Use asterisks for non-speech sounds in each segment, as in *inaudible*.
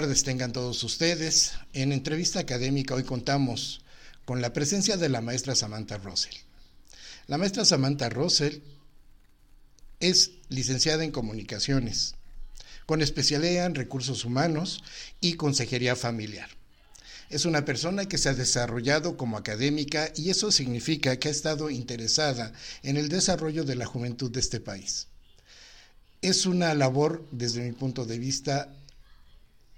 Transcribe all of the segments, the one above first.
tardes tengan todos ustedes. En entrevista académica hoy contamos con la presencia de la maestra Samantha Russell. La maestra Samantha Russell es licenciada en comunicaciones, con especialidad en recursos humanos y consejería familiar. Es una persona que se ha desarrollado como académica y eso significa que ha estado interesada en el desarrollo de la juventud de este país. Es una labor, desde mi punto de vista,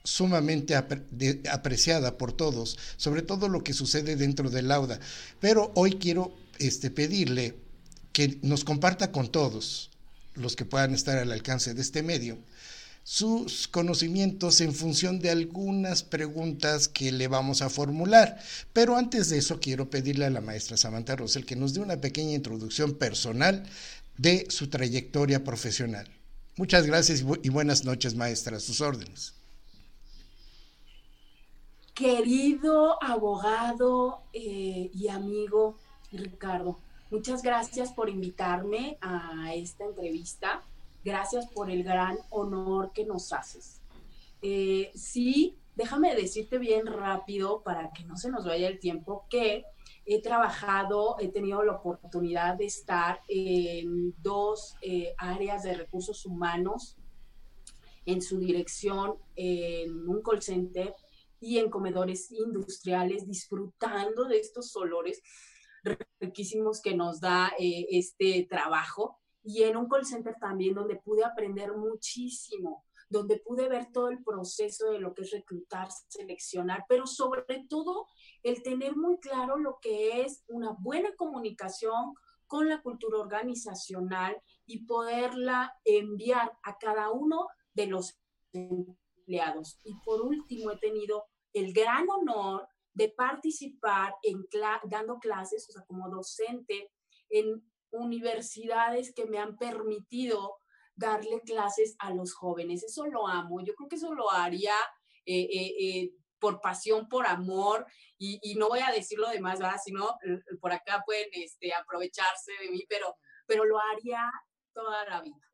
sumamente apreciada por todos, sobre todo lo que sucede dentro del lauda. Pero hoy quiero este, pedirle que nos comparta con todos los que puedan estar al alcance de este medio sus conocimientos en función de algunas preguntas que le vamos a formular. Pero antes de eso quiero pedirle a la maestra Samantha Rosel que nos dé una pequeña introducción personal de su trayectoria profesional. Muchas gracias y buenas noches, maestra. sus órdenes. Querido abogado eh, y amigo Ricardo, muchas gracias por invitarme a esta entrevista. Gracias por el gran honor que nos haces. Eh, sí, déjame decirte bien rápido para que no se nos vaya el tiempo que he trabajado, he tenido la oportunidad de estar en dos eh, áreas de recursos humanos en su dirección en un call center y en comedores industriales, disfrutando de estos olores riquísimos que nos da eh, este trabajo. Y en un call center también donde pude aprender muchísimo, donde pude ver todo el proceso de lo que es reclutar, seleccionar, pero sobre todo el tener muy claro lo que es una buena comunicación con la cultura organizacional y poderla enviar a cada uno de los Y por último, he tenido el gran honor de participar en dando clases, o sea, como docente en universidades que me han permitido darle clases a los jóvenes. Eso lo amo. Yo creo que eso lo haría eh, eh, eh, por pasión, por amor, y, no voy a decir lo demás, ¿verdad? Sino por acá pueden este, aprovecharse de mí, pero, pero lo haría toda la vida.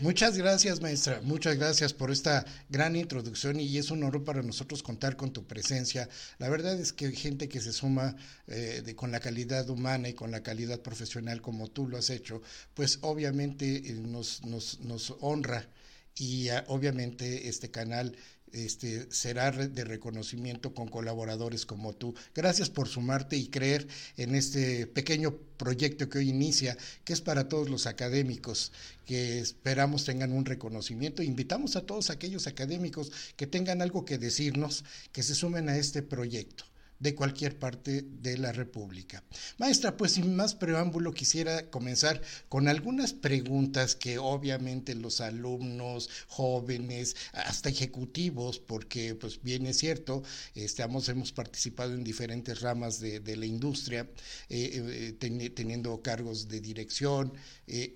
Muchas gracias, maestra. Muchas gracias por esta gran introducción y es un honor para nosotros contar con tu presencia. La verdad es que gente que se suma eh, con la calidad humana y con la calidad profesional como tú lo has hecho, pues obviamente eh, nos honra y ah, obviamente este canal este, será de reconocimiento con colaboradores como tú. Gracias por sumarte y creer en este pequeño proyecto que hoy inicia, que es para todos los académicos, que esperamos tengan un reconocimiento. Invitamos a todos aquellos académicos que tengan algo que decirnos, que se sumen a este proyecto de cualquier parte de la República. Maestra, pues sin más preámbulo quisiera comenzar con algunas preguntas que obviamente los alumnos, jóvenes, hasta ejecutivos, porque pues bien es cierto, estamos, hemos participado en diferentes ramas de, la industria, eh, eh, teniendo cargos de dirección, eh,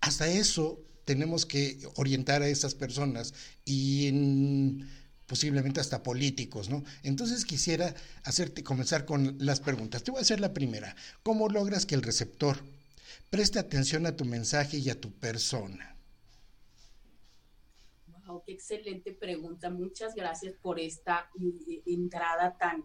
hasta eso tenemos que orientar a esas personas y en posiblemente hasta políticos, ¿no? Entonces quisiera hacerte comenzar con las preguntas. Te voy a hacer la primera. ¿Cómo logras que el receptor preste atención a tu mensaje y a tu persona? Wow, qué excelente pregunta. Muchas gracias por esta eh, entrada tan,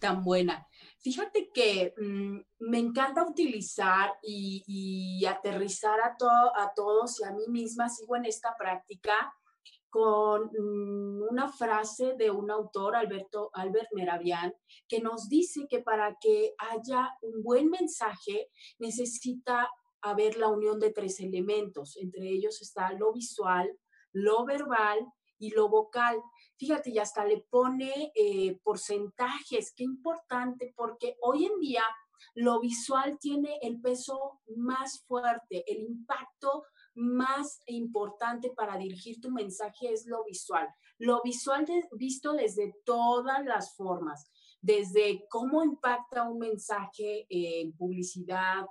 tan buena. Fíjate que mm, me encanta utilizar y, aterrizar a, a todos y a mí misma sigo en esta práctica con mm, una frase de un autor, Alberto, Albert Meravian, que nos dice que para que haya un buen mensaje necesita haber la unión de tres elementos. Entre ellos está lo visual, lo verbal y lo vocal. Fíjate, y hasta le pone eh, porcentajes. Qué importante, porque hoy en día lo visual tiene el peso más fuerte, el impacto más importante para dirigir tu mensaje es lo visual. Lo visual visto desde todas las formas, desde cómo impacta un mensaje en publicidad,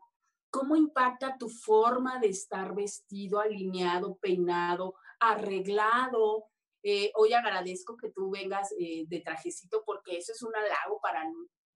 cómo impacta tu forma de estar vestido, alineado, peinado, arreglado. Eh, hoy agradezco que tú vengas eh, de trajecito porque eso es un halago para,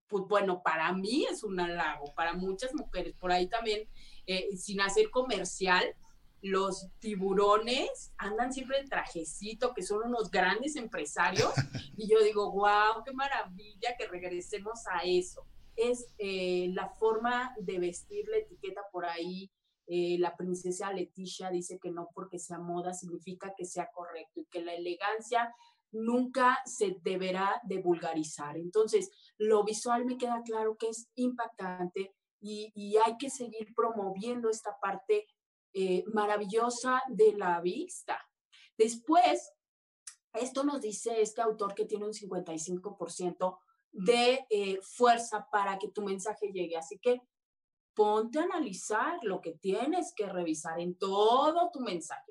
pues bueno, para mí es un halago, para muchas mujeres. Por ahí también, eh, sin hacer comercial, los tiburones andan siempre en trajecito, que son unos grandes empresarios, y yo digo, wow, qué maravilla que regresemos a eso. Es eh, la forma de vestir la etiqueta por ahí. Eh, la princesa Leticia dice que no porque sea moda significa que sea correcto y que la elegancia nunca se deberá de vulgarizar. Entonces, lo visual me queda claro que es impactante y, y hay que seguir promoviendo esta parte eh, maravillosa de la vista. Después, esto nos dice este autor que tiene un 55% de eh, fuerza para que tu mensaje llegue. Así que ponte a analizar lo que tienes que revisar en todo tu mensaje.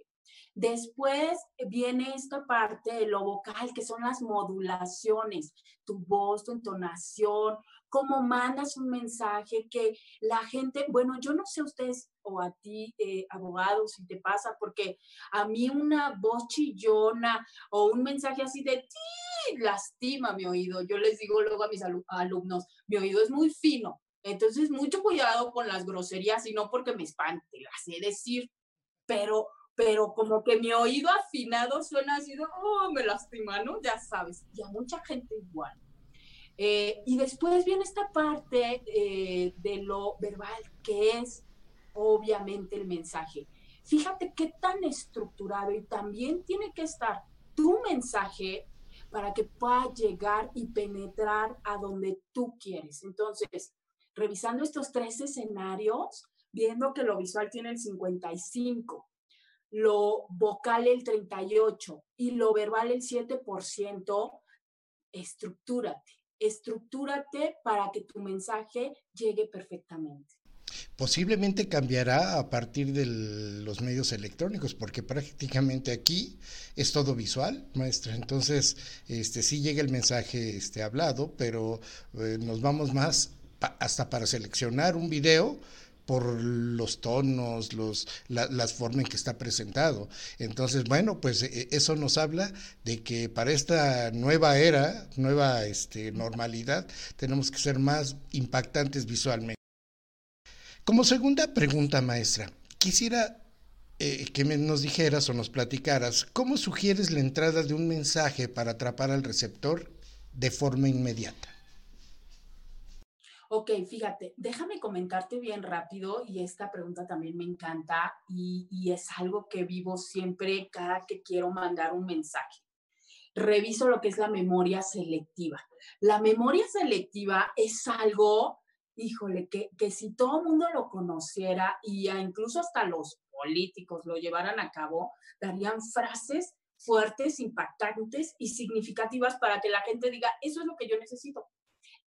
Después viene esta parte de lo vocal, que son las modulaciones, tu voz, tu entonación, cómo mandas un mensaje que la gente, bueno, yo no sé ustedes o a ti, eh, abogado, si te pasa, porque a mí una voz chillona o un mensaje así de ti lastima mi oído. Yo les digo luego a mis alumnos, mi oído es muy fino, entonces mucho cuidado con las groserías y no porque me espante, las sé decir, pero pero como que mi oído afinado suena así de, oh, me lastima, ¿no? Ya sabes, y a mucha gente igual. Eh, y después viene esta parte eh, de lo verbal, que es obviamente el mensaje. Fíjate qué tan estructurado y también tiene que estar tu mensaje para que pueda llegar y penetrar a donde tú quieres. Entonces, revisando estos tres escenarios, viendo que lo visual tiene el 55, lo vocal el 38% y lo verbal el 7%, estructúrate, estructúrate para que tu mensaje llegue perfectamente. Posiblemente cambiará a partir de los medios electrónicos, porque prácticamente aquí es todo visual, maestra. Entonces, este sí llega el mensaje este, hablado, pero eh, nos vamos más hasta para seleccionar un video por los tonos, los, las formas en que está presentado. Entonces, bueno, pues e, eso nos habla de que para esta nueva era, nueva este, normalidad, tenemos que ser más impactantes visualmente. Como segunda pregunta, maestra, quisiera eh, que nos dijeras o nos platicaras cómo sugieres la entrada de un mensaje para atrapar al receptor de forma inmediata. Ok, fíjate, déjame comentarte bien rápido y esta pregunta también me encanta y, es algo que vivo siempre cada que quiero mandar un mensaje. Reviso lo que es la memoria selectiva. La memoria selectiva es algo, híjole, que, que si todo el mundo lo conociera y incluso hasta los políticos lo llevaran a cabo, darían frases fuertes, impactantes y significativas para que la gente diga, eso es lo que yo necesito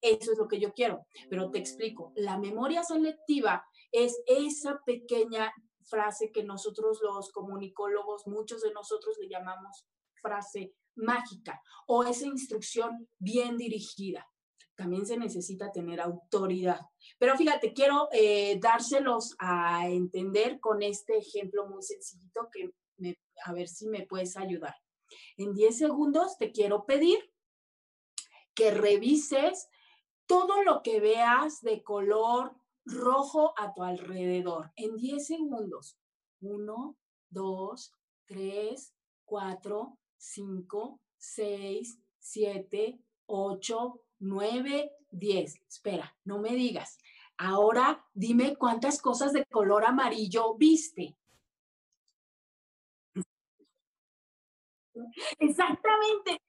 eso es lo que yo quiero. Pero te explico, la memoria selectiva es esa pequeña frase que nosotros los comunicólogos, muchos de nosotros le llamamos frase mágica o esa instrucción bien dirigida. También se necesita tener autoridad. Pero fíjate, quiero eh, dárselos a entender con este ejemplo muy sencillito que a ver si me puedes ayudar. En 10 segundos te quiero pedir que revises todo lo que veas de color rojo a tu alrededor en 10 segundos. 1, 2, 3, 4, 5, 6, 7, 8, 9, 10. Espera, no me digas. Ahora dime cuántas cosas de color amarillo viste. Exactamente.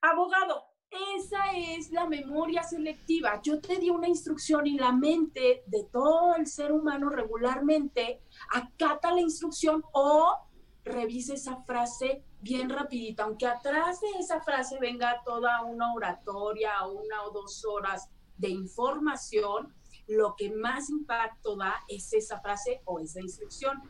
Abogado, esa es la memoria selectiva. Yo te di una instrucción y la mente de todo el ser humano regularmente acata la instrucción o revise esa frase bien rapidita, aunque atrás de esa frase venga toda una oratoria una o dos horas de información, lo que más impacto da es esa frase o esa instrucción.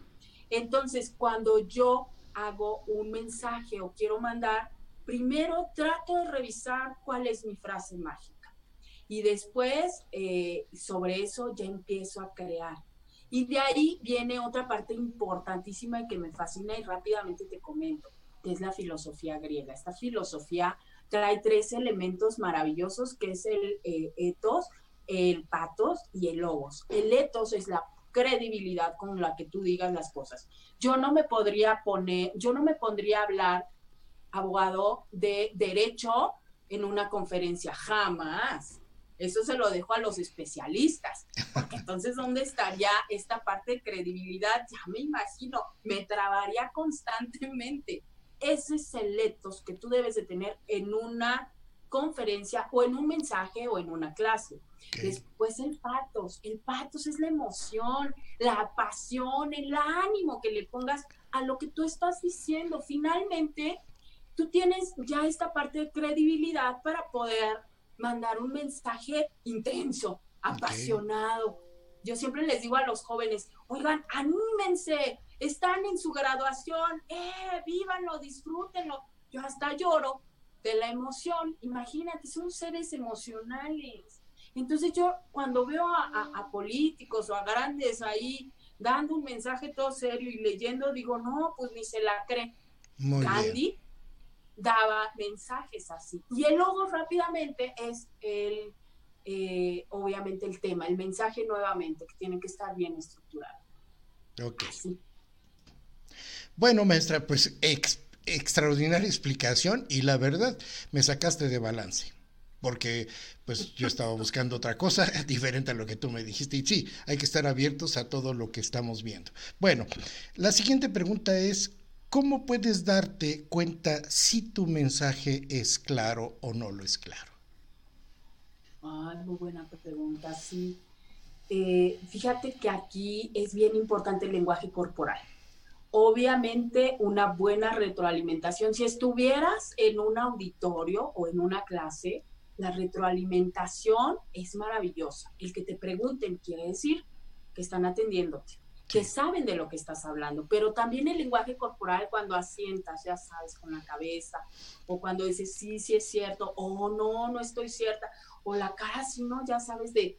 Entonces, cuando yo hago un mensaje o quiero mandar, primero trato de revisar cuál es mi frase mágica y después eh, sobre eso ya empiezo a crear. Y de ahí viene otra parte importantísima y que me fascina y rápidamente te comento, que es la filosofía griega. Esta filosofía trae tres elementos maravillosos, que es el eh, etos, el patos y el logos. El etos es la credibilidad con la que tú digas las cosas. Yo no me podría poner, yo no me pondría hablar, abogado, de derecho en una conferencia, jamás. Eso se lo dejo a los especialistas. *laughs* entonces, ¿dónde estaría esta parte de credibilidad? Ya me imagino, me trabaría constantemente. Esos selectos que tú debes de tener en una conferencia o en un mensaje o en una clase. Después el patos. El patos es la emoción, la pasión, el ánimo que le pongas a lo que tú estás diciendo. Finalmente, tú tienes ya esta parte de credibilidad para poder mandar un mensaje intenso, apasionado. Yo siempre les digo a los jóvenes, oigan, anímense, están en su graduación, eh, vívanlo, disfrútenlo. Yo hasta lloro de la emoción. Imagínate, son seres emocionales. Entonces yo cuando veo a, políticos o a grandes ahí dando un mensaje todo serio y leyendo, digo, no, pues ni se la cree. Candy daba mensajes así. Y el logo rápidamente es el, eh, obviamente el tema, el mensaje nuevamente, que tiene que estar bien estructurado. Ok. Bueno, maestra, pues extraordinaria explicación y la verdad me sacaste de balance porque pues yo estaba *laughs* buscando otra cosa *laughs* diferente a lo que tú me dijiste. Y sí, hay que estar abiertos a todo lo que estamos viendo. Bueno, la siguiente pregunta es, ¿cómo puedes darte cuenta si tu mensaje es claro o no lo es claro? Ay, muy buena pregunta, sí. Eh, fíjate que aquí es bien importante el lenguaje corporal. Obviamente una buena retroalimentación. Si estuvieras en un auditorio o en una clase, la retroalimentación es maravillosa. El que te pregunten quiere decir que están atendiéndote, que saben de lo que estás hablando, pero también el lenguaje corporal cuando asientas, ya sabes, con la cabeza, o cuando dices sí, sí es cierto, o no, no estoy cierta, o la cara si no, ya sabes de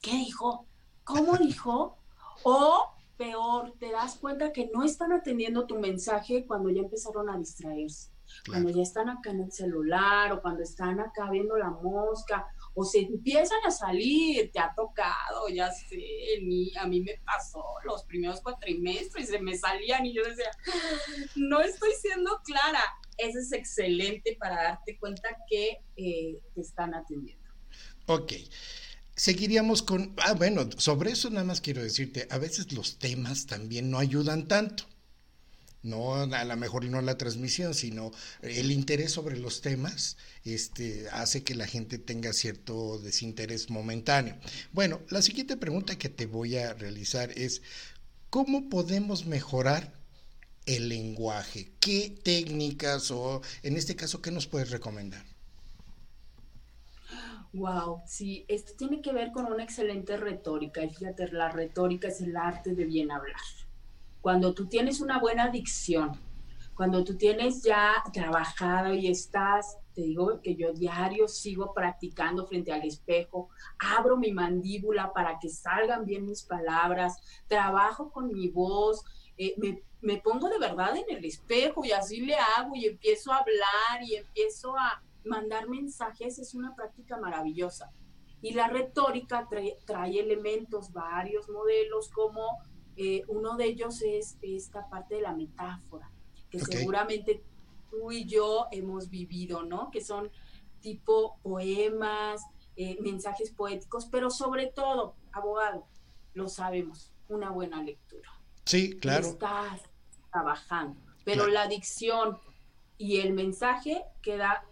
qué dijo, cómo dijo, o peor, te das cuenta que no están atendiendo tu mensaje cuando ya empezaron a distraerse. Cuando ya están acá en el celular o cuando están acá viendo la mosca o se empiezan a salir, te ha tocado, ya sé, a mí me pasó los primeros cuatrimestres y se me salían y yo decía, no estoy siendo clara. Eso es excelente para darte cuenta que eh, te están atendiendo. Ok. Seguiríamos con, ah, bueno, sobre eso nada más quiero decirte, a veces los temas también no ayudan tanto no a lo mejor no la transmisión, sino el interés sobre los temas este, hace que la gente tenga cierto desinterés momentáneo. Bueno, la siguiente pregunta que te voy a realizar es, ¿cómo podemos mejorar el lenguaje? ¿Qué técnicas o en este caso qué nos puedes recomendar? Wow, sí, esto tiene que ver con una excelente retórica. fíjate, la retórica es el arte de bien hablar cuando tú tienes una buena dicción, cuando tú tienes ya trabajado y estás, te digo que yo diario sigo practicando frente al espejo, abro mi mandíbula para que salgan bien mis palabras, trabajo con mi voz, eh, me, pongo de verdad en el espejo y así le hago y empiezo a hablar y empiezo a mandar mensajes, es una práctica maravillosa. Y la retórica trae elementos, varios modelos como eh, uno de ellos es esta parte de la metáfora, que seguramente tú y yo hemos vivido, ¿no? Que son tipo poemas, eh, mensajes poéticos, pero sobre todo, abogado, lo sabemos, una buena lectura. Sí, claro. Estás trabajando, pero la dicción y el mensaje queda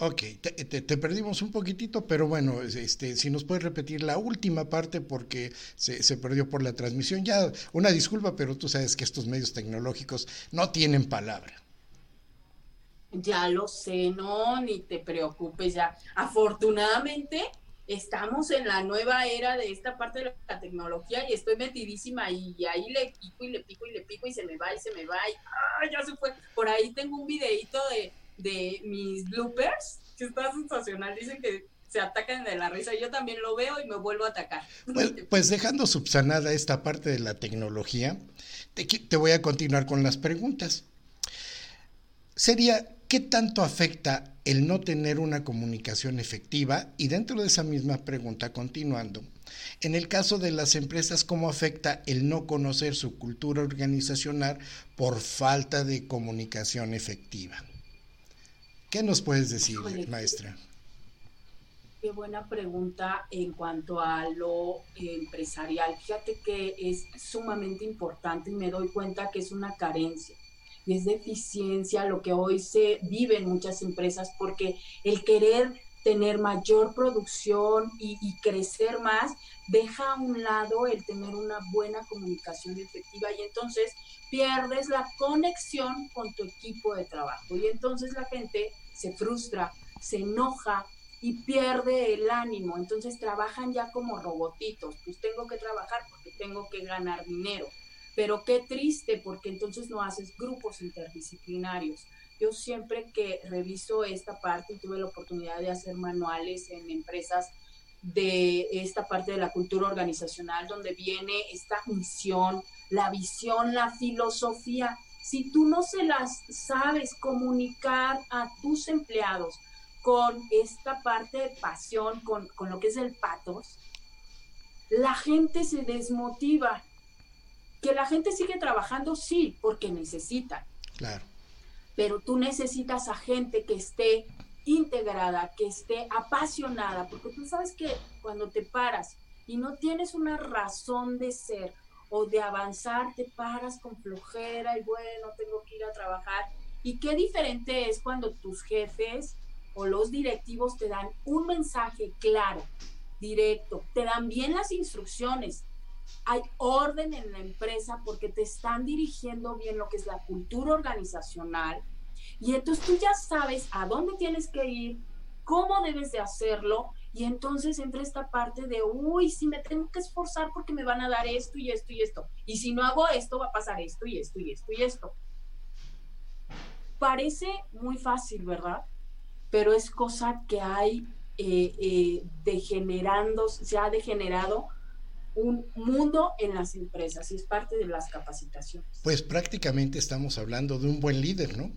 Ok, te, perdimos un poquitito, pero bueno, este, si nos puedes repetir la última parte porque se, se, perdió por la transmisión. Ya, una disculpa, pero tú sabes que estos medios tecnológicos no tienen palabra. Ya lo sé, no, ni te preocupes ya. Afortunadamente, estamos en la nueva era de esta parte de la tecnología y estoy metidísima y, ahí le pico y le pico y le pico y se me va y se me va y ¡ay, ya se fue! Por ahí tengo un videito de de mis bloopers, que está sensacional. Dicen que se atacan de la risa. Yo también lo veo y me vuelvo a atacar. Pues, pues dejando subsanada esta parte de la tecnología, te, te, voy a continuar con las preguntas. Sería, ¿Qué tanto afecta el no tener una comunicación efectiva? Y dentro de esa misma pregunta, continuando, en el caso de las empresas, ¿cómo afecta el no conocer su cultura organizacional por falta de comunicación efectiva? ¿Qué nos puedes decir, maestra? Qué buena pregunta en cuanto a lo empresarial. Fíjate que es sumamente importante y me doy cuenta que es una carencia y es deficiencia lo que hoy se vive en muchas empresas porque el querer tener mayor producción y, crecer más, deja a un lado el tener una buena comunicación efectiva y entonces pierdes la conexión con tu equipo de trabajo y entonces la gente se frustra, se enoja y pierde el ánimo, entonces trabajan ya como robotitos, pues tengo que trabajar porque tengo que ganar dinero pero qué triste porque entonces no haces grupos interdisciplinarios. Yo siempre que reviso esta parte y tuve la oportunidad de hacer manuales en empresas de esta parte de la cultura organizacional donde viene esta misión, la visión, la filosofía. Si tú no se las sabes comunicar a tus empleados con esta parte de pasión, con, con lo que es el patos, la gente se desmotiva que la gente sigue trabajando, sí, porque necesita. Claro. Pero tú necesitas a gente que esté integrada, que esté apasionada, porque tú sabes que cuando te paras y no tienes una razón de ser o de avanzar, te paras con flojera y bueno, tengo que ir a trabajar. Y qué diferente es cuando tus jefes o los directivos te dan un mensaje claro, directo, te dan bien las instrucciones, hay orden en la empresa porque te están dirigiendo bien lo que es la cultura organizacional y entonces tú ya sabes a dónde tienes que ir, cómo debes de hacerlo y entonces entra esta parte de, uy, si me tengo que esforzar porque me van a dar esto y esto y esto. Y si no hago esto, va a pasar esto y esto y esto y esto. Parece muy fácil, ¿verdad? Pero es cosa que hay eh, eh, degenerando, se ha degenerado un mundo en las empresas y es parte de las capacitaciones. Pues prácticamente estamos hablando de un buen líder, ¿no?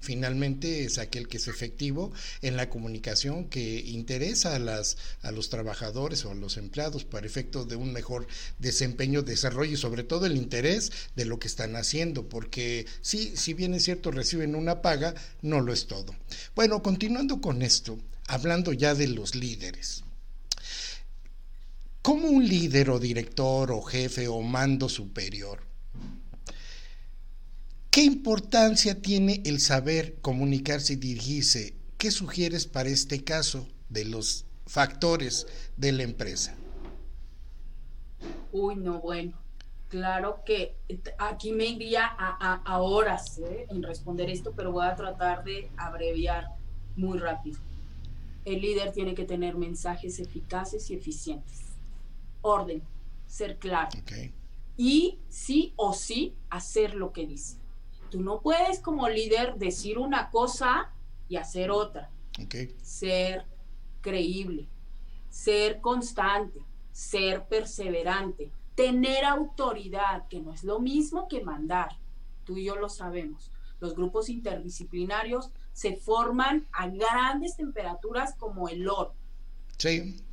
Finalmente es aquel que es efectivo en la comunicación que interesa a, las, a los trabajadores o a los empleados para efecto de un mejor desempeño, desarrollo y sobre todo el interés de lo que están haciendo, porque sí, si bien es cierto reciben una paga, no lo es todo. Bueno, continuando con esto, hablando ya de los líderes. ¿Cómo un líder o director o jefe o mando superior? ¿Qué importancia tiene el saber comunicarse y dirigirse? ¿Qué sugieres para este caso de los factores de la empresa? Uy, no, bueno, claro que aquí me iría a, horas ¿eh? en responder esto, pero voy a tratar de abreviar muy rápido. El líder tiene que tener mensajes eficaces y eficientes orden, ser claro. Y sí o sí hacer lo que dice. Tú no puedes como líder decir una cosa y hacer otra. Ser creíble, ser constante, ser perseverante, tener autoridad, que no es lo mismo que mandar. Tú y yo lo sabemos. Los grupos interdisciplinarios se forman a grandes temperaturas como el oro. Sí.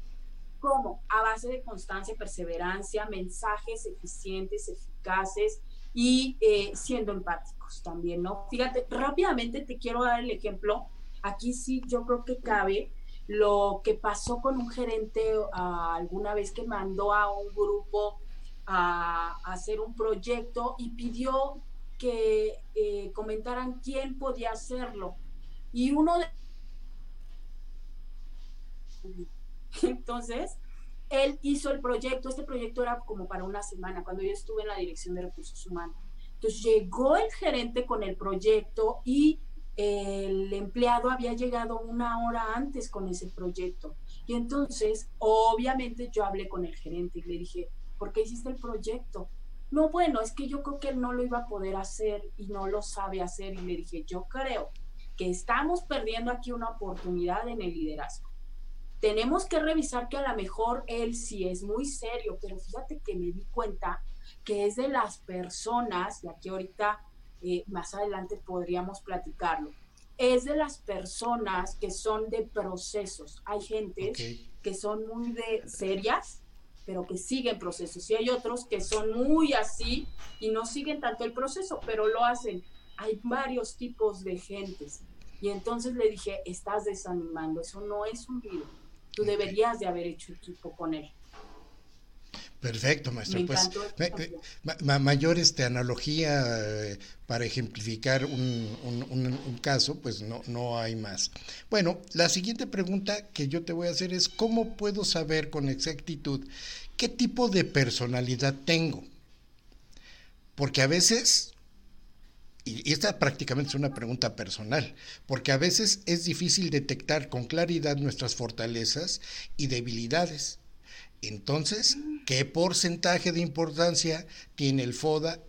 ¿Cómo? A base de constancia, perseverancia, mensajes eficientes, eficaces y eh, siendo empáticos también, ¿no? Fíjate, rápidamente te quiero dar el ejemplo. Aquí sí yo creo que cabe lo que pasó con un gerente ah, alguna vez que mandó a un grupo a, hacer un proyecto y pidió que eh, comentaran quién podía hacerlo. Y uno de *laughs* Entonces, él hizo el proyecto, este proyecto era como para una semana, cuando yo estuve en la dirección de recursos humanos. Entonces llegó el gerente con el proyecto y el empleado había llegado una hora antes con ese proyecto. Y entonces, obviamente, yo hablé con el gerente y le dije, ¿por qué hiciste el proyecto? No, bueno, es que yo creo que él no lo iba a poder hacer y no lo sabe hacer. Y le dije, yo creo que estamos perdiendo aquí una oportunidad en el liderazgo tenemos que revisar que a lo mejor él sí es muy serio, pero fíjate que me di cuenta que es de las personas, y aquí ahorita eh, más adelante podríamos platicarlo, es de las personas que son de procesos. Hay gente que son muy de serias, pero que siguen procesos. Y hay otros que son muy así y no siguen tanto el proceso, pero lo hacen. Hay varios tipos de gentes. Y entonces le dije, estás desanimando, eso no es un virus. Tú deberías de haber hecho equipo con él. Perfecto, maestro. pues mayor este, analogía eh, para ejemplificar un, caso, pues no, no hay más. Bueno, la siguiente pregunta que yo te voy a hacer es, ¿cómo puedo saber con exactitud qué tipo de personalidad tengo? Porque a veces, y esta prácticamente es una pregunta personal, porque a veces es difícil detectar con claridad nuestras fortalezas y debilidades entonces, ¿qué porcentaje de importancia tiene el FODA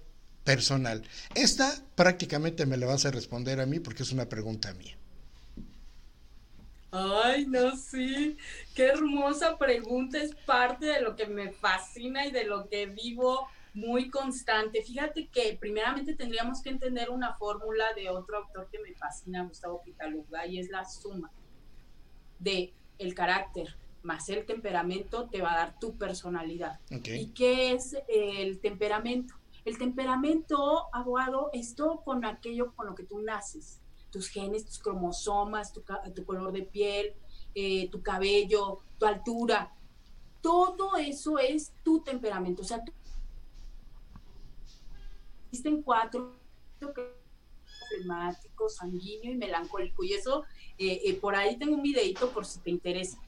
personal? Esta prácticamente me la vas a responder a mí porque es una pregunta mía. Ay, no, sí, qué hermosa pregunta, es parte de lo que me fascina y de lo que vivo muy constante. Fíjate que primeramente tendríamos que entender una fórmula de otro autor que me fascina, Gustavo Pitaluga, y es la suma de el carácter, más el temperamento te va a dar tu personalidad. ¿Y qué es el temperamento? El temperamento, abogado, es todo con aquello con lo que tú naces. Tus genes, tus cromosomas, tu, color de piel, eh, tu cabello, tu altura. Todo eso es tu temperamento. O sea, tú... existen cuatro flemático, sanguíneo y melancólico. Y eso, eh, eh, por ahí tengo un videito por si te interesa.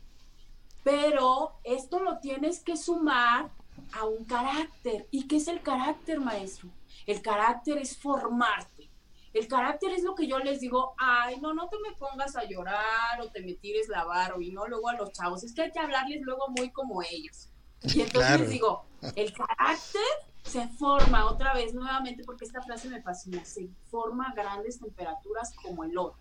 Pero esto lo tienes que sumar a un carácter. ¿Y qué es el carácter, maestro? El carácter es formarte. El carácter es lo que yo les digo, ay, no, no te me pongas a llorar o te me tires la barro y no luego a los chavos. Es que hay que hablarles luego muy como ellos. Y entonces digo, el carácter se forma otra vez nuevamente, porque esta frase me fascina, se forma a grandes temperaturas como el oro.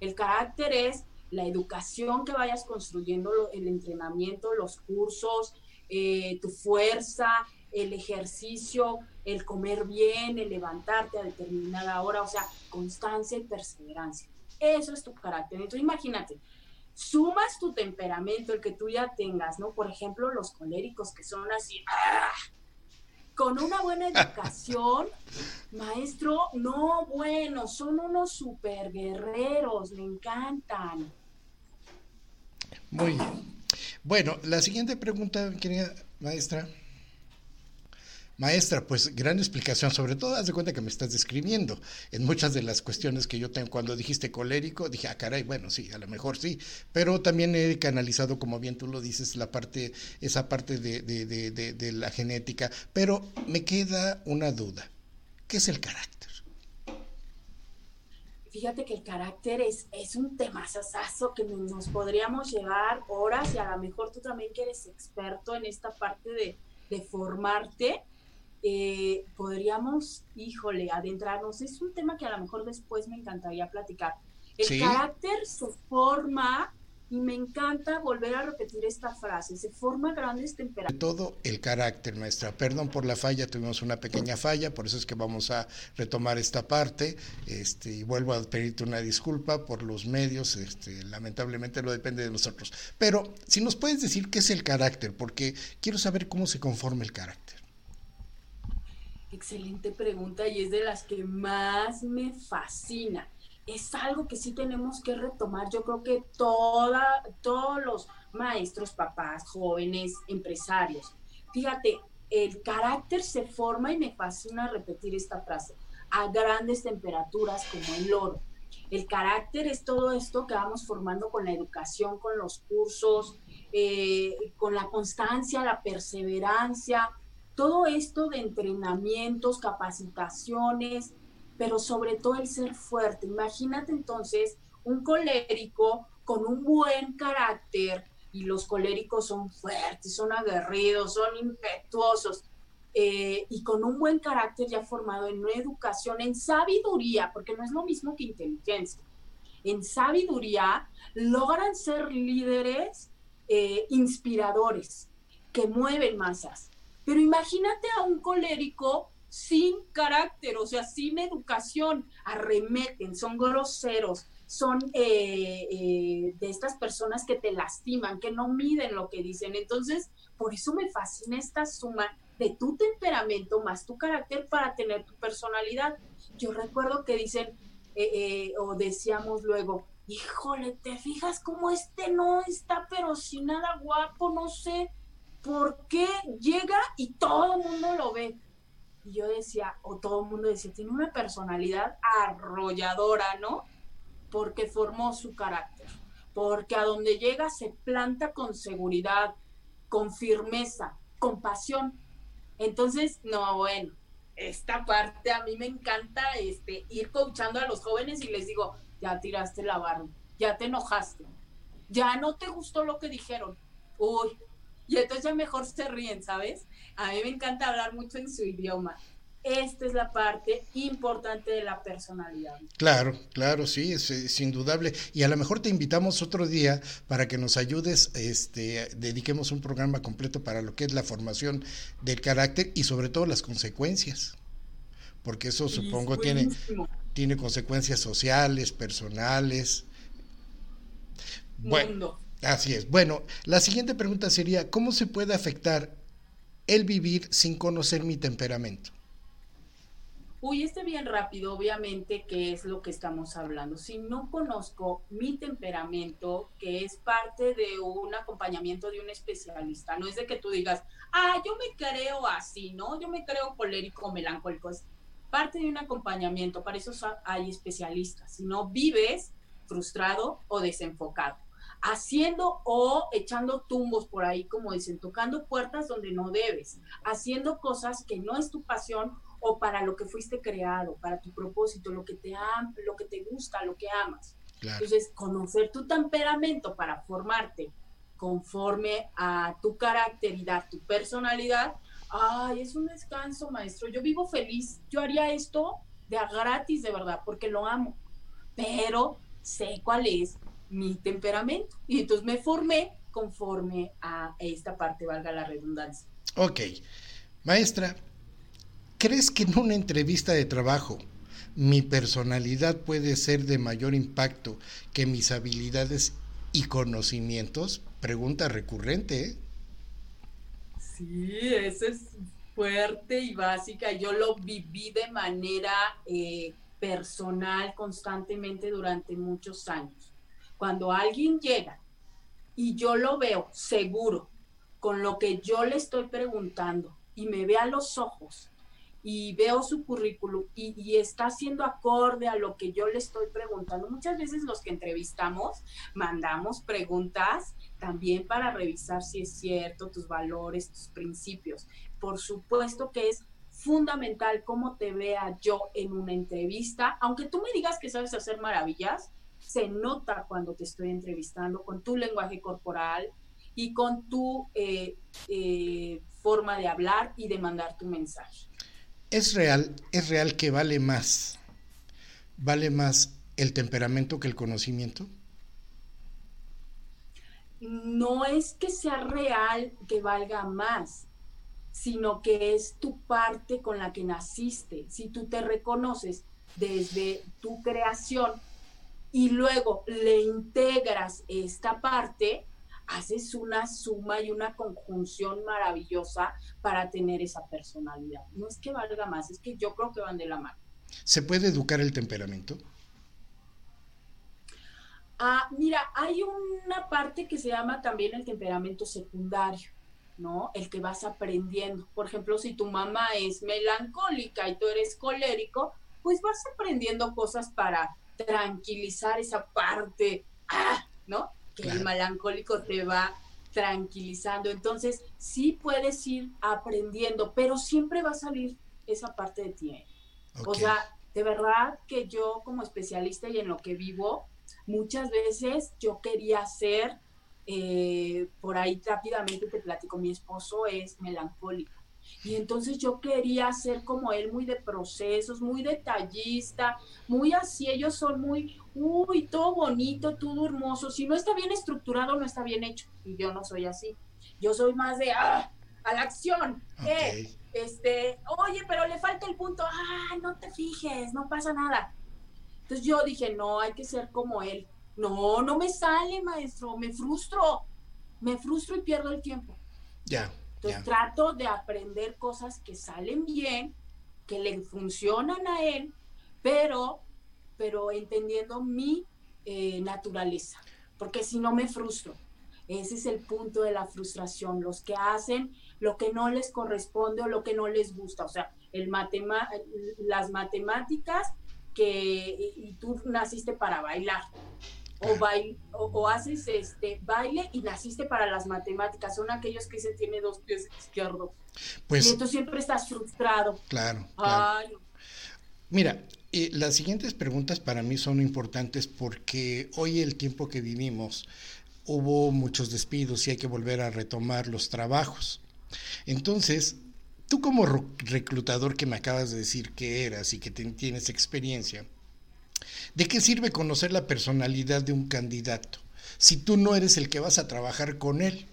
El carácter es la educación que vayas construyendo, el entrenamiento, los cursos, eh, tu fuerza, el ejercicio, el comer bien, el levantarte a determinada hora, o sea, constancia y perseverancia. Eso es tu carácter. Entonces, imagínate, sumas tu temperamento, el que tú ya tengas, ¿no? Por ejemplo, los coléricos que son así, ¡ah! con una buena *laughs* educación, maestro, no, bueno, son unos super guerreros, me encantan. Muy bien. Bueno, la siguiente pregunta, querida maestra. Maestra, pues gran explicación, sobre todo haz de cuenta que me estás describiendo en muchas de las cuestiones que yo tengo. Cuando dijiste colérico, dije, ah, caray, bueno, sí, a lo mejor sí, pero también he canalizado, como bien tú lo dices, la parte, esa parte de, de, la genética, pero me queda una duda. ¿Qué es el carácter? fíjate que el carácter es, es un temazazazo que nos podríamos llevar horas y a lo mejor tú también que eres experto en esta parte de, de formarte, eh, podríamos, híjole, adentrarnos. Es un tema que a lo mejor después me encantaría platicar. El carácter se forma y me encanta volver a repetir esta frase, se forma grandes temperaturas. Todo el carácter, maestra. Perdón por la falla, tuvimos una pequeña falla, por eso es que vamos a retomar esta parte. Este, y vuelvo a pedirte una disculpa por los medios, este, lamentablemente no depende de nosotros. Pero si nos puedes decir qué es el carácter, porque quiero saber cómo se conforma el carácter. Excelente pregunta y es de las que más me fascina es algo que sí tenemos que retomar. Yo creo que toda, todos los maestros, papás, jóvenes, empresarios. Fíjate, el carácter se forma y me fascina repetir esta frase, a grandes temperaturas como el oro. El carácter es todo esto que vamos formando con la educación, con los cursos, eh, con la constancia, la perseverancia, todo esto de entrenamientos, capacitaciones, pero sobre todo el ser fuerte. Imagínate entonces un colérico con un buen carácter, y los coléricos son fuertes, son aguerridos, son impetuosos, eh, y con un buen carácter ya formado en una educación, en sabiduría, porque no es lo mismo que inteligencia, en sabiduría logran ser líderes eh, inspiradores que mueven masas. Pero imagínate a un colérico sin carácter, o sea, sin educación, arremeten, son groseros, son eh, eh, de estas personas que te lastiman, que no miden lo que dicen. Entonces, por eso me fascina esta suma de tu temperamento más tu carácter para tener tu personalidad. Yo recuerdo que dicen, eh, o decíamos luego, híjole, ¿te fijas cómo este no está, pero sin nada guapo? No sé por qué llega y todo el mundo lo ve. Y yo decía, o todo el mundo decía, tiene una personalidad arrolladora, ¿no? Porque formó su carácter, porque a donde llega se planta con seguridad, con firmeza, con pasión. Entonces, no, bueno, esta parte a mí me encanta este, ir coachando a los jóvenes y les digo, ya tiraste la barra, ya te enojaste, ya no te gustó lo que dijeron, uy, y entonces ya mejor se ríen, ¿sabes? A mí me encanta hablar mucho en su idioma. Esta es la parte importante de la personalidad. Claro, claro, sí, es, indudable. Y a lo mejor te invitamos otro día para que nos ayudes, este, dediquemos un programa completo para lo que es la formación del carácter y sobre todo las consecuencias. Porque eso supongo tiene, tiene consecuencias sociales, personales. Bueno, así es. Bueno, la siguiente pregunta sería, ¿cómo se puede afectar el vivir sin conocer mi temperamento? Uy, este bien rápido, obviamente, que es lo que estamos hablando. Si no conozco mi temperamento, que es parte de un acompañamiento de un especialista, no es de que tú digas, ah, yo me creo así, ¿no? Yo me creo colérico, melancólico parte de un acompañamiento, para eso hay especialistas, si no vives frustrado o desenfocado, haciendo o echando tumbos por ahí, como dicen, tocando puertas donde no debes, haciendo cosas que no es tu pasión o para lo que fuiste creado, para tu propósito, lo que te ama, lo que te gusta, lo que amas. Entonces, conocer tu temperamento para formarte conforme a tu carácter y dar tu personalidad, ay, es un descanso, maestro, yo vivo feliz, yo haría esto de a gratis, de verdad, porque lo amo, pero sé cuál es mi temperamento y entonces me formé conforme a esta parte, valga la redundancia. Ok, maestra, ¿crees que en una entrevista de trabajo mi personalidad puede ser de mayor impacto que mis habilidades y conocimientos? Pregunta recurrente, ¿eh? Sí, eso es fuerte y básica. Yo lo viví de manera eh, personal constantemente durante muchos años. Cuando alguien llega y yo lo veo seguro con lo que yo le estoy preguntando y me ve a los ojos y veo su currículum y, está siendo acorde a lo que yo le estoy preguntando. Muchas veces los que entrevistamos mandamos preguntas también para revisar si es cierto tus valores, tus principios. Por supuesto que es fundamental cómo te vea yo en una entrevista, aunque tú me digas que sabes hacer maravillas, se nota cuando te estoy entrevistando con tu lenguaje corporal y con tu eh, eh, forma de hablar y de mandar tu mensaje. Es real, es real que vale más, vale más el temperamento que el conocimiento no es que sea real que valga más, sino que es tu parte con la que naciste. Si tú te reconoces desde tu creación y luego le integras esta parte, haces una suma y una conjunción maravillosa para tener esa personalidad. No es que valga más, es que yo creo que van de la mano. ¿Se puede educar el temperamento? Ah, mira, hay una parte que se llama también el temperamento secundario, ¿no? El que vas aprendiendo. Por ejemplo, si tu mamá es melancólica y tú eres colérico, pues vas aprendiendo cosas para tranquilizar esa parte, ah, ¿no? Que el melancólico te va tranquilizando. Entonces, sí puedes ir aprendiendo, pero siempre va a salir esa parte de ti. O sea, de verdad que yo como especialista y en lo que vivo, muchas veces yo quería ser, eh, por ahí rápidamente te platico, mi esposo es melancólico. Y entonces yo quería ser como él, muy de procesos, muy detallista, muy así. Ellos son muy, uy, todo bonito, todo hermoso. Si no está bien estructurado, no está bien hecho. Y yo no soy así. Yo soy más de, ah, a la acción. Eh, este, oye, pero le falta el punto, ah, no te fijes, no pasa nada. Entonces yo dije, no, hay que ser como él. No, no me sale, maestro, me frustro, me frustro y pierdo el tiempo. Ya. Entonces trato de aprender cosas que salen bien, que le funcionan a él, pero, pero entendiendo mi eh, naturaleza, porque si no me frustro. Ese es el punto de la frustración, los que hacen lo que no les corresponde o lo que no les gusta, o sea, el las matemáticas que y tú naciste para bailar, o, bail, o, haces este baile y naciste para las matemáticas. Son aquellos que se tiene dos pies izquierdos. Pues, y entonces siempre estás frustrado. Claro. Mira, eh, las siguientes preguntas para mí son importantes porque hoy el tiempo que vivimos hubo muchos despidos y hay que volver a retomar los trabajos. Entonces, tú como reclutador que me acabas de decir que eras y que tienes experiencia, ¿De qué sirve conocer la personalidad de un candidato si tú no eres el que vas a trabajar con él?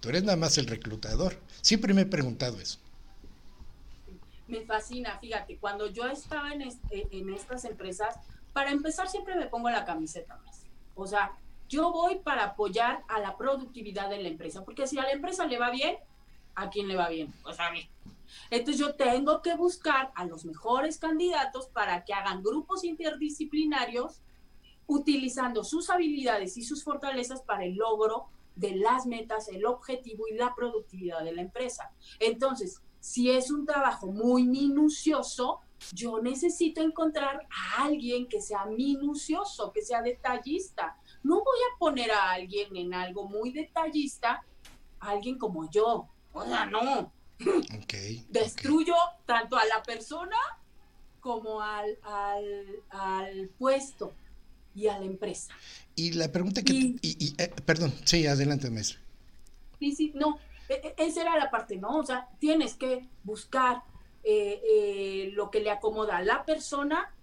Tú eres nada más el reclutador. Siempre me he preguntado eso. Me fascina, fíjate, cuando yo estaba en, en estas empresas, para empezar siempre me pongo la camiseta más. O sea, yo voy para apoyar a la productividad de la empresa, porque si a la empresa le va bien, ¿a quién le va bien? Pues a mí. Entonces yo tengo que buscar a los mejores candidatos para que hagan grupos interdisciplinarios utilizando sus habilidades y sus fortalezas para el logro de las metas, el objetivo y la productividad de la empresa. Entonces, si es un trabajo muy minucioso, yo necesito encontrar a alguien que sea minucioso, que sea detallista. No voy a poner a alguien en algo muy detallista, alguien como yo. O sea, no, Okay, Destruyo tanto a la persona como al, al, puesto y a la empresa. Y la pregunta que... Y, eh, perdón, sí, adelante, maestro. Sí, sí, no, e, e, esa era la parte, ¿no? O sea, tienes que buscar eh, eh, lo que le acomoda a la persona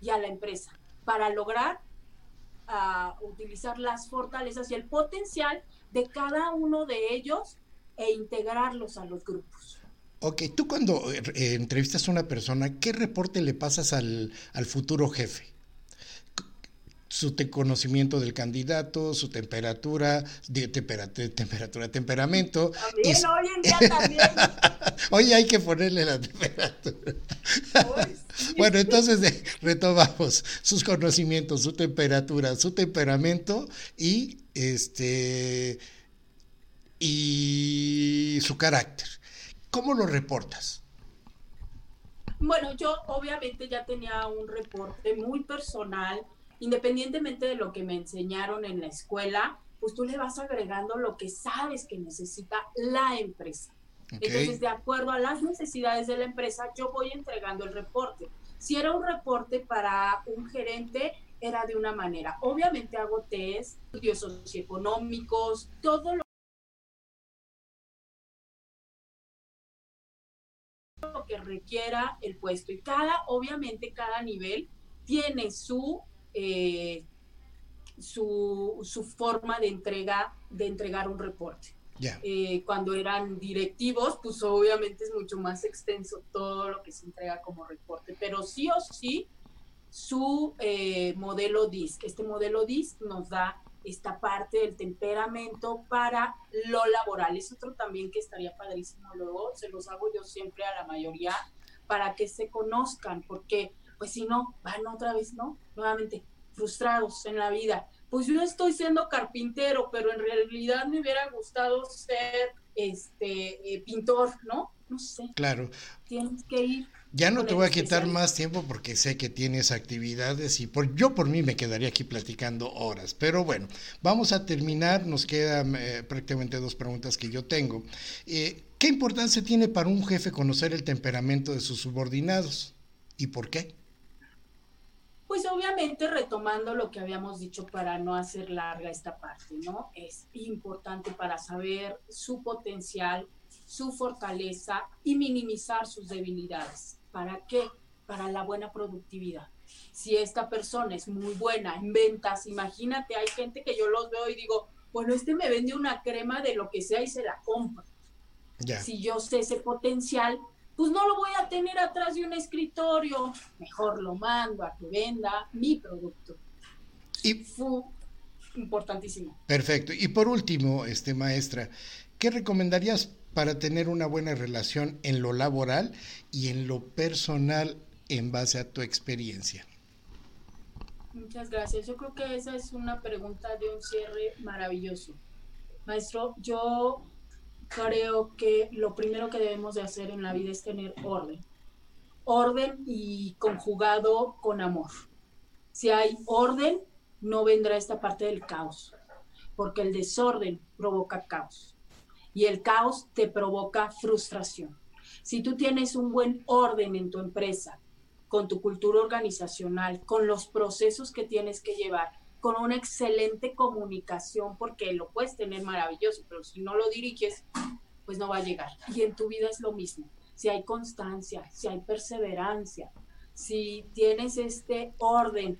y a la empresa para lograr ah, utilizar las fortalezas y el potencial de cada uno de ellos e integrarlos a los grupos. Ok, tú cuando eh, entrevistas a una persona, ¿qué reporte le pasas al, futuro jefe? su conocimiento del candidato, su temperatura, de, temperatura, temperamento. También, hoy en día también. *laughs* Hoy hay que ponerle la temperatura. *laughs* bueno, entonces retomamos sus conocimientos, su temperatura, su temperamento y este y su carácter. ¿Cómo lo reportas? Bueno, yo obviamente ya tenía un reporte muy personal, independientemente de lo que me enseñaron en la escuela, pues tú le vas agregando lo que sabes que necesita la empresa. Entonces, de acuerdo a las necesidades de la empresa, yo voy entregando el reporte. Si era un reporte para un gerente, era de una manera. Obviamente hago test, estudios socioeconómicos, todo lo requiera el puesto. Y cada, obviamente, cada nivel tiene su, eh, su, su, forma de entrega, de entregar un reporte. Eh, cuando eran directivos, pues obviamente es mucho más extenso todo lo que se entrega como reporte, pero sí o sí su eh, modelo DISC. Este modelo DISC nos da esta parte del temperamento para lo laboral. Es otro también que estaría padrísimo. Luego se los hago yo siempre a la mayoría para que se conozcan, porque pues si no, van otra vez, ¿no? Nuevamente, frustrados en la vida. Pues yo estoy siendo carpintero, pero en realidad me hubiera gustado ser este eh, pintor, ¿no? No sé. Claro. Tienes que ir ya no te voy a quitar más tiempo porque sé que tienes actividades y por, yo por mí me quedaría aquí platicando horas. Pero bueno, vamos a terminar. Nos quedan eh, prácticamente dos preguntas que yo tengo. Eh, ¿Qué importancia tiene para un jefe conocer el temperamento de sus subordinados y por qué? Pues obviamente retomando lo que habíamos dicho para no hacer larga esta parte, ¿no? Es importante para saber su potencial, su fortaleza y minimizar sus debilidades. ¿Para qué? Para la buena productividad. Si esta persona es muy buena en ventas, imagínate, hay gente que yo los veo y digo, bueno, este me vende una crema de lo que sea y se la compra. Si yo sé ese potencial, pues no lo voy a tener atrás de un escritorio. Mejor lo mando a que venda mi producto. Y fue importantísimo. Perfecto. Y por último, este maestra, ¿qué recomendarías para tener una buena relación en lo laboral y en lo personal en base a tu experiencia? Muchas gracias. Yo creo que esa es una pregunta de un cierre maravilloso. Maestro, yo creo que lo primero que debemos de hacer en la vida es tener orden. Orden y conjugado con amor. Si hay orden, no vendrá esta parte del caos, porque el desorden provoca caos y el caos te provoca frustración. Si tú tienes un buen orden en tu empresa, con tu cultura organizacional, con los procesos que tienes que llevar, con una excelente comunicación, porque lo puedes tener maravilloso, pero si no lo diriges, pues no va a llegar. Y en tu vida es lo mismo. Si hay constancia, si hay perseverancia, si tienes este orden,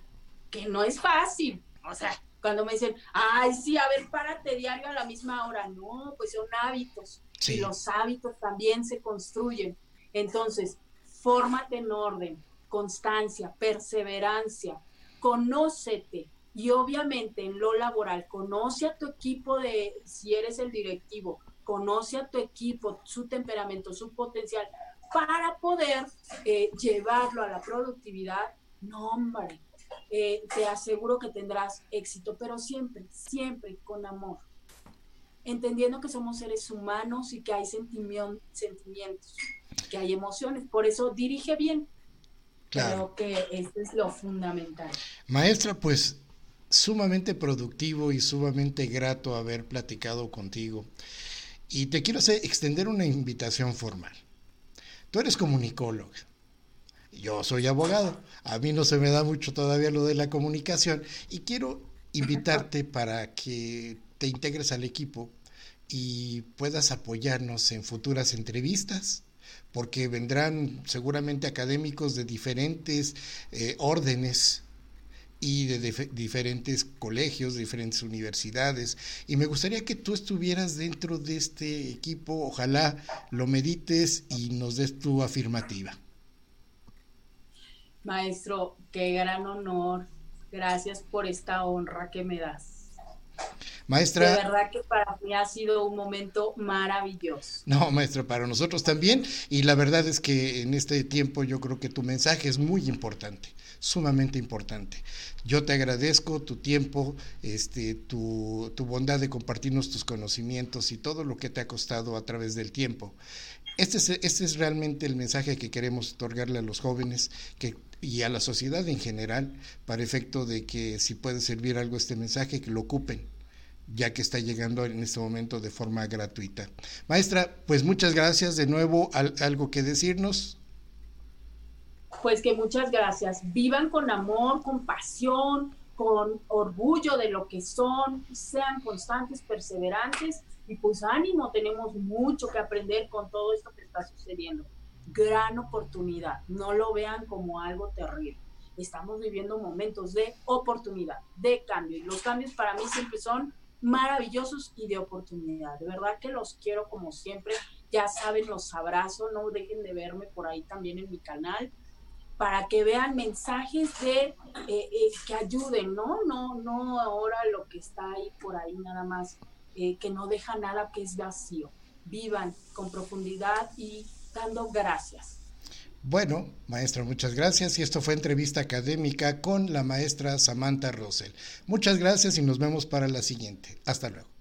que no es fácil, o sea, cuando me dicen, ay, sí, a ver, párate diario a la misma hora. No, pues son hábitos. Y los hábitos también se construyen. Entonces, fórmate en orden, constancia, perseverancia, conócete. Y obviamente en lo laboral, conoce a tu equipo de, si eres el directivo, conoce a tu equipo, su temperamento, su potencial, para poder eh, llevarlo a la productividad. No, hombre, eh, te aseguro que tendrás éxito, pero siempre, siempre con amor. Entendiendo que somos seres humanos y que hay sentimientos, que hay emociones. Por eso dirige bien. Claro. Creo que eso es lo fundamental. Maestra, pues sumamente productivo y sumamente grato haber platicado contigo. Y te quiero hacer, extender una invitación formal. Tú eres comunicóloga yo soy abogado, a mí no se me da mucho todavía lo de la comunicación y quiero invitarte para que te integres al equipo y puedas apoyarnos en futuras entrevistas, porque vendrán seguramente académicos de diferentes eh, órdenes y de diferentes colegios, diferentes universidades. Y me gustaría que tú estuvieras dentro de este equipo, ojalá lo medites y nos des tu afirmativa. Maestro, qué gran honor. Gracias por esta honra que me das. Maestra. De verdad que para mí ha sido un momento maravilloso. No, maestro, para nosotros también. Y la verdad es que en este tiempo yo creo que tu mensaje es muy importante, sumamente importante. Yo te agradezco tu tiempo, este, tu, tu bondad de compartirnos tus conocimientos y todo lo que te ha costado a través del tiempo. Este es, este es realmente el mensaje que queremos otorgarle a los jóvenes que y a la sociedad en general para efecto de que si puede servir algo este mensaje, que lo ocupen ya que está llegando en este momento de forma gratuita. Maestra, pues muchas gracias de nuevo. ¿Algo que decirnos? Pues que muchas gracias. Vivan con amor, con pasión, con orgullo de lo que son, sean constantes, perseverantes y pues ánimo, tenemos mucho que aprender con todo esto que está sucediendo gran oportunidad. No lo vean como algo terrible. Estamos viviendo momentos de oportunidad, de cambio. Y los cambios para mí siempre son maravillosos y de oportunidad. De verdad que los quiero como siempre. Ya saben, los abrazo. No dejen de verme por ahí también en mi canal para que vean mensajes de eh, eh, que ayuden, ¿no? No, no ahora lo que está ahí por ahí nada más, eh, que no deja nada que es vacío. Vivan con profundidad y dando gracias. Bueno, maestra, muchas gracias. Y esto fue entrevista académica con la maestra Samantha Rosell. Muchas gracias y nos vemos para la siguiente. Hasta luego.